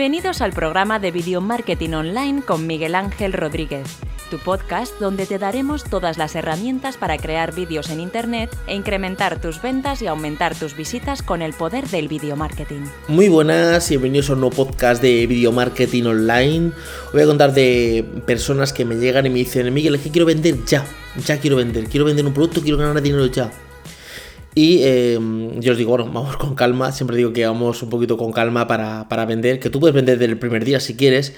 Bienvenidos al programa de Video Marketing Online con Miguel Ángel Rodríguez, tu podcast donde te daremos todas las herramientas para crear vídeos en Internet e incrementar tus ventas y aumentar tus visitas con el poder del video marketing. Muy buenas y bienvenidos a un nuevo podcast de Video Marketing Online. Voy a contar de personas que me llegan y me dicen, Miguel, es que quiero vender ya, ya quiero vender, quiero vender un producto, quiero ganar dinero ya. Y em, yo os digo, bueno, vamos con calma. Siempre digo que vamos un poquito con calma para, vender. Que tú puedes vender desde el primer día si quieres.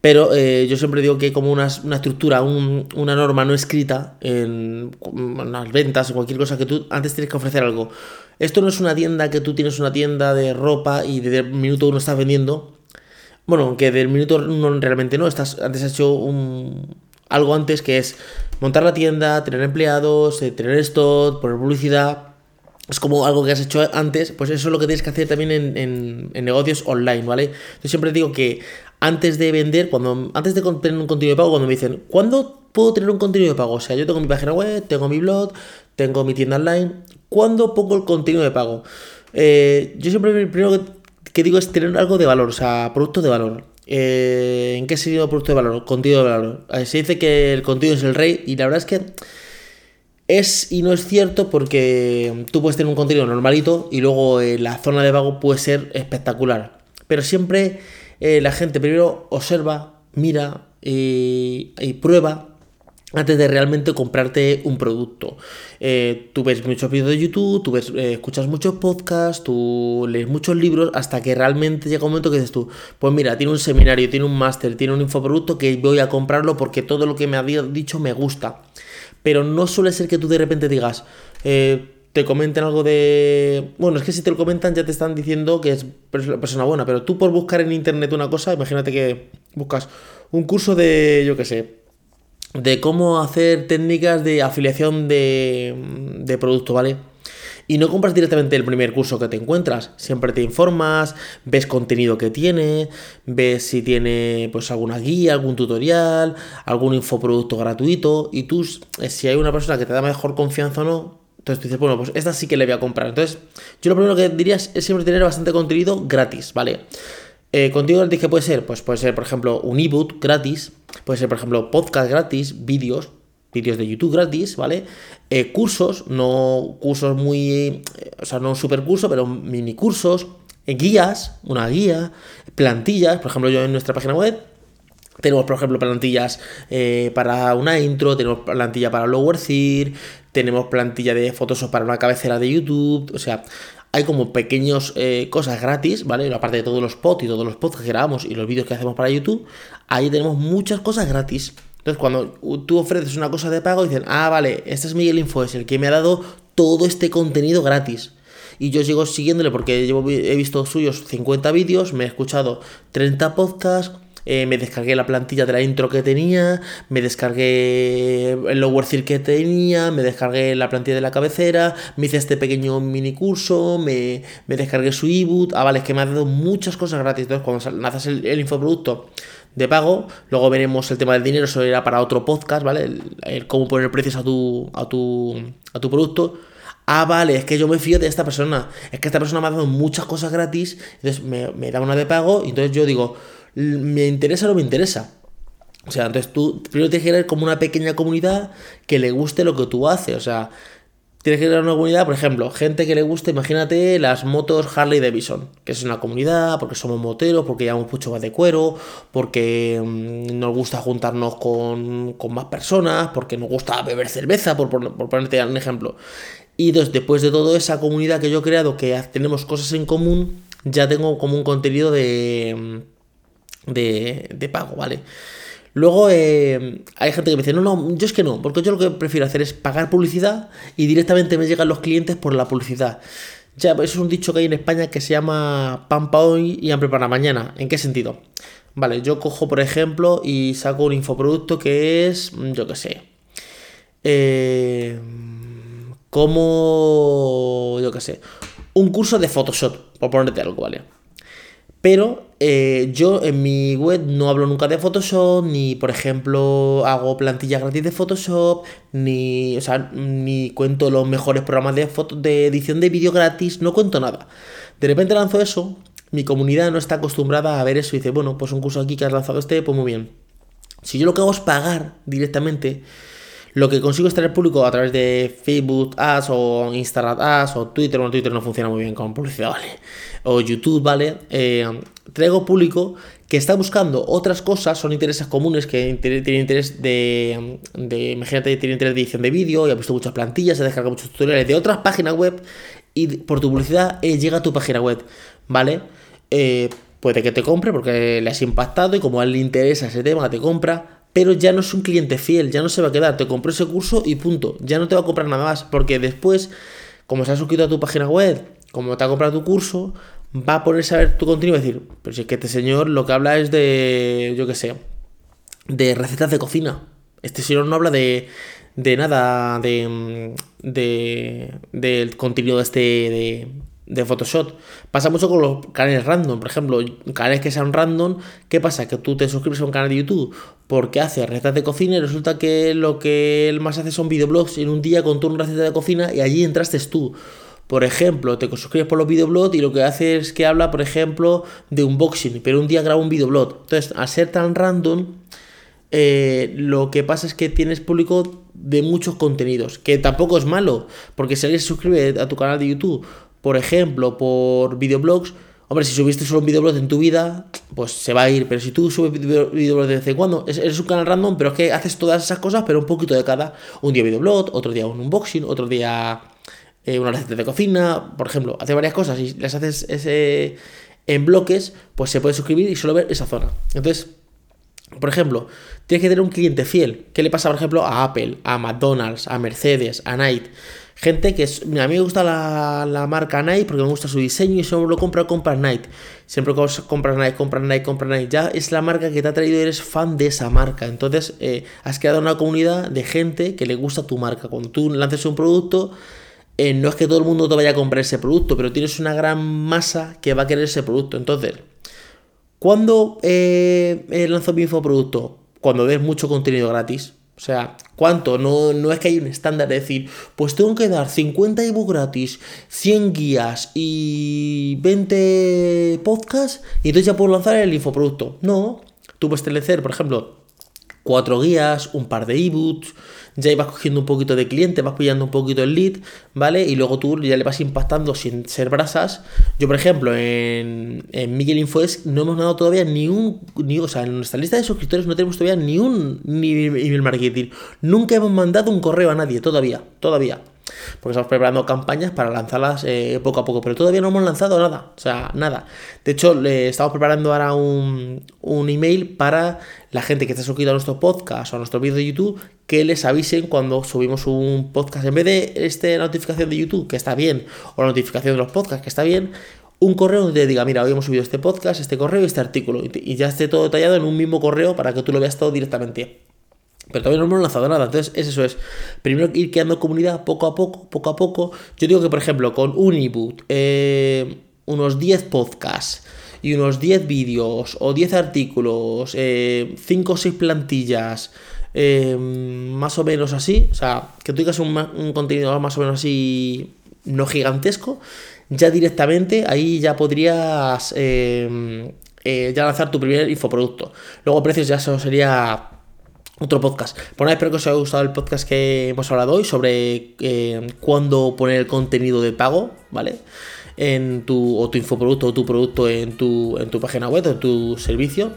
Pero eh, yo siempre digo que hay como una, estructura, una norma no escrita en, las ventas o cualquier cosa que tú antes tienes que ofrecer algo. Esto no es una tienda que tú tienes una tienda de ropa y desde el minuto uno estás vendiendo. Bueno, que del minuto uno realmente no. Estás, antes has hecho un, algo antes que es montar la tienda, tener empleados, eh, tener stock, poner publicidad es como algo que has hecho antes, pues eso es lo que tienes que hacer también en, negocios online, ¿vale? Yo siempre digo que antes de vender, cuando antes de tener un contenido de pago, cuando me dicen, ¿cuándo puedo tener un contenido de pago? O sea, yo tengo mi página web, tengo mi blog, tengo mi tienda online, ¿cuándo pongo el contenido de pago? Eh, yo siempre lo primero que, digo es tener algo de valor, o sea, producto de valor. Eh, ¿En qué sentido producto de valor? Contenido de valor. se dice que el contenido es el rey y la verdad es que es y no es cierto porque tú puedes tener un contenido normalito y luego eh, la zona de pago puede ser espectacular. Pero siempre eh, la gente primero observa, mira y, prueba antes de realmente comprarte un producto. Eh, tú ves muchos vídeos de YouTube, tú ves, escuchas muchos podcasts, tú lees muchos libros, hasta que realmente llega un momento que dices tú, pues mira, tiene un seminario, tiene un máster, tiene un infoproducto que voy a comprarlo porque todo lo que me ha dicho me gusta pero no suele ser que tú de repente digas, eh, te comenten algo de... Bueno, es que si te lo comentan ya te están diciendo que es persona buena, pero tú por buscar en internet una cosa, imagínate que buscas un curso de, yo qué sé, de cómo hacer técnicas de afiliación de, de producto, ¿vale? Y no compras directamente el primer curso que te encuentras. Siempre te informas, ves contenido que tiene, ves si tiene pues alguna guía, algún tutorial, algún infoproducto gratuito. Y tú, eh, si hay una persona que te da mejor confianza o no, entonces dices, bueno, pues esta sí que le voy a comprar. Entonces, yo lo primero que diría es, siempre tener bastante contenido gratis, ¿vale? Eh, contenido gratis que puede ser, pues puede ser, por ejemplo, un ebook gratis, puede ser, por ejemplo, podcast gratis, vídeos, vídeos de YouTube gratis, ¿vale? Eh, cursos, no cursos muy, eh, o sea, no un super curso, pero mini cursos, eh, guías, una guía, plantillas, por ejemplo, yo en nuestra página web tenemos, por ejemplo, plantillas para una intro, tenemos plantilla para Lower Third, tenemos plantilla de Photoshop para una cabecera de YouTube, o sea, hay como pequeños cosas gratis, ¿vale? Aparte de todos los pods y todos los pods que grabamos y los vídeos que hacemos para YouTube, ahí tenemos muchas cosas gratis. Entonces, cuando tú ofreces una cosa de pago, dicen, ah, vale, este es Miguel Info, es el que me ha dado todo este contenido gratis. Y yo sigo siguiéndole porque he visto suyos 50 vídeos, me he escuchado 30 podcasts, eh, me descargué la plantilla de la intro que tenía, me descargué el lower que tenía, me descargué la plantilla de la cabecera, me hice este pequeño mini curso, me, descargué su ebook. Ah, vale, es que me ha dado muchas cosas gratis. Entonces, cuando naces el, el infoproducto de pago. Luego veremos el tema del dinero, eso era para otro podcast, ¿vale? El, cómo poner precios a tu, a tu, a tu producto. Ah, vale, es que yo me fío de esta persona. Es que esta persona me ha dado muchas cosas gratis, entonces me, da una de pago, y entonces yo digo, ¿me interesa o no me interesa? O sea, entonces tú primero tienes que como una pequeña comunidad que le guste lo que tú haces. O sea, Tienes que crear una comunidad, por ejemplo, gente que le guste, imagínate las motos Harley Davidson, que es una comunidad porque somos moteros, porque llevamos mucho más de cuero, porque mm, nos gusta juntarnos con, más personas, porque nos gusta beber cerveza, por, ponerte un ejemplo. Y después de toda esa comunidad que yo he creado, que tenemos cosas en común, ya tengo como un contenido de, de, de pago, ¿vale? Luego eh, hay gente que me dice, no, no, yo es que no, porque yo lo que prefiero hacer es pagar publicidad y directamente me llegan los clientes por la publicidad. Ya, eso es un dicho que hay en España que se llama pan para hoy y hambre para mañana. ¿En qué sentido? Vale, yo cojo, por ejemplo, y saco un infoproducto que es, yo qué sé, eh, como, yo qué sé, un curso de Photoshop, por ponerte algo, ¿vale? Pero eh, yo en mi web no hablo nunca de Photoshop, ni por ejemplo hago plantillas gratis de Photoshop, ni, o sea, ni cuento los mejores programas de, de edición de vídeo gratis, no cuento nada. De repente lanzo eso mi comunidad no está acostumbrada a ver eso y dice, bueno, pues un curso aquí que has lanzado este, pues muy bien. Si yo lo que hago es pagar directamente, lo que consigo es traer público a través de Facebook Ads o Instagram Ads o Twitter. Bueno, Twitter no funciona muy bien con publicidad, ¿vale? O YouTube, ¿vale? Eh, traigo público que está buscando otras cosas, son intereses comunes, que tiene interés de, de, imagínate, tiene interés de edición de vídeo, y ha visto muchas plantillas, se descarga muchos tutoriales de otras páginas web y por tu publicidad eh, llega a tu página web, ¿vale? Eh, puede que te compre porque le has impactado y como a él le interesa ese tema, te compra, pero ya no es un cliente fiel, ya no se va a quedar, te compró ese curso y punto, ya no te va a comprar nada más, porque después, como se ha suscrito a tu página web, como te ha comprado tu curso, va a ponerse a ver tu contenido y decir, pero si es que este señor lo que habla es de, yo qué sé, de recetas de cocina. Este señor no habla de, de nada, de, de, del contenido este de, de Photoshop. Pasa mucho con los canales random, por ejemplo, canales que sean random, ¿qué pasa? Que tú te suscribes a un canal de YouTube porque hace recetas de cocina y resulta que lo que él más hace son videoblogs en un día con tu receta de cocina y allí entraste tú. Por ejemplo, te suscribes por los videoblogs y lo que hace es que habla, por ejemplo, de unboxing, pero un día graba un videoblog. Entonces, al ser tan random, eh, lo que pasa es que tienes público de muchos contenidos, que tampoco es malo, porque si alguien se suscribe a tu canal de YouTube por ejemplo, por videoblogs, hombre, si subiste solo un videoblog en tu vida, pues se va a ir. Pero si tú subes videoblogs de vez en cuando, eres un canal random, pero es que haces todas esas cosas, pero un poquito de cada. Un día videoblog, otro día un unboxing, otro día eh, una receta de cocina, por ejemplo, hace varias cosas y las haces ese, en bloques, pues se puede suscribir y solo ver esa zona. Entonces, por ejemplo, tienes que tener un cliente fiel. ¿Qué le pasa, por ejemplo, a Apple, a McDonald's, a Mercedes, a Nike? Gente que es, a mí me gusta la, marca Nike porque me gusta su diseño y siempre lo compra, compra Nike. Siempre compras Nike, compras Nike, compras Nike. Ya es la marca que te ha traído y eres fan de esa marca. Entonces eh, has creado una comunidad de gente que le gusta tu marca. Cuando tú lances un producto, eh, no es que todo el mundo te vaya a comprar ese producto, pero tienes una gran masa que va a querer ese producto. Entonces, ¿cuándo eh, lanzo mi infoproducto? Cuando ves mucho contenido gratis. O sea, ¿cuánto? No, no es que hay un estándar de decir, pues tengo que dar 50 ebook gratis, 100 guías y 20 podcasts y entonces ya puedo lanzar el infoproducto. No, tú puedes establecer, por ejemplo, cuatro guías, un par de ebooks, ya ibas cogiendo un poquito de cliente, vas pillando un poquito el lead, ¿vale? Y luego tú ya le vas impactando sin ser brasas. Yo, por ejemplo, en, en Miguel Infoes no hemos dado todavía ni un, ni, o sea, en nuestra lista de suscriptores no tenemos todavía ni un ni email marketing. Nunca hemos mandado un correo a nadie, todavía, todavía porque estamos preparando campañas para lanzarlas eh, poco a poco, pero todavía no hemos lanzado nada, o sea, nada. De hecho, le estamos preparando ahora un, un email para la gente que está suscrita a nuestro podcast o a nuestro vídeo de YouTube, que les avisen cuando subimos un podcast. En vez de esta notificación de YouTube, que está bien, o la notificación de los podcasts, que está bien, un correo donde te diga, mira, hoy hemos subido este podcast, este correo y este artículo, y ya esté todo detallado en un mismo correo para que tú lo veas todo directamente. Pero todavía no hemos lanzado nada. Entonces, eso es. Primero ir creando comunidad poco a poco, poco a poco. Yo digo que, por ejemplo, con un eh, unos 10 podcasts y unos 10 vídeos o 10 artículos, 5 eh, o 6 plantillas, eh, más o menos así. O sea, que tú digas un, contenido más o menos así, no gigantesco. Ya directamente ahí ya podrías ya lanzar tu primer infoproducto. Luego precios ya eso sería otro podcast. Bueno, espero que os haya gustado el podcast que hemos hablado hoy sobre eh, cuándo poner el contenido de pago, ¿vale? En tu, o tu infoproducto o tu producto en tu, en tu página web o en tu servicio.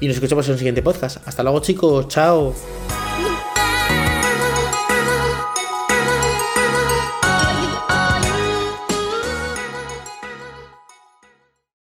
Y nos escuchamos en el siguiente podcast. Hasta luego chicos, chao.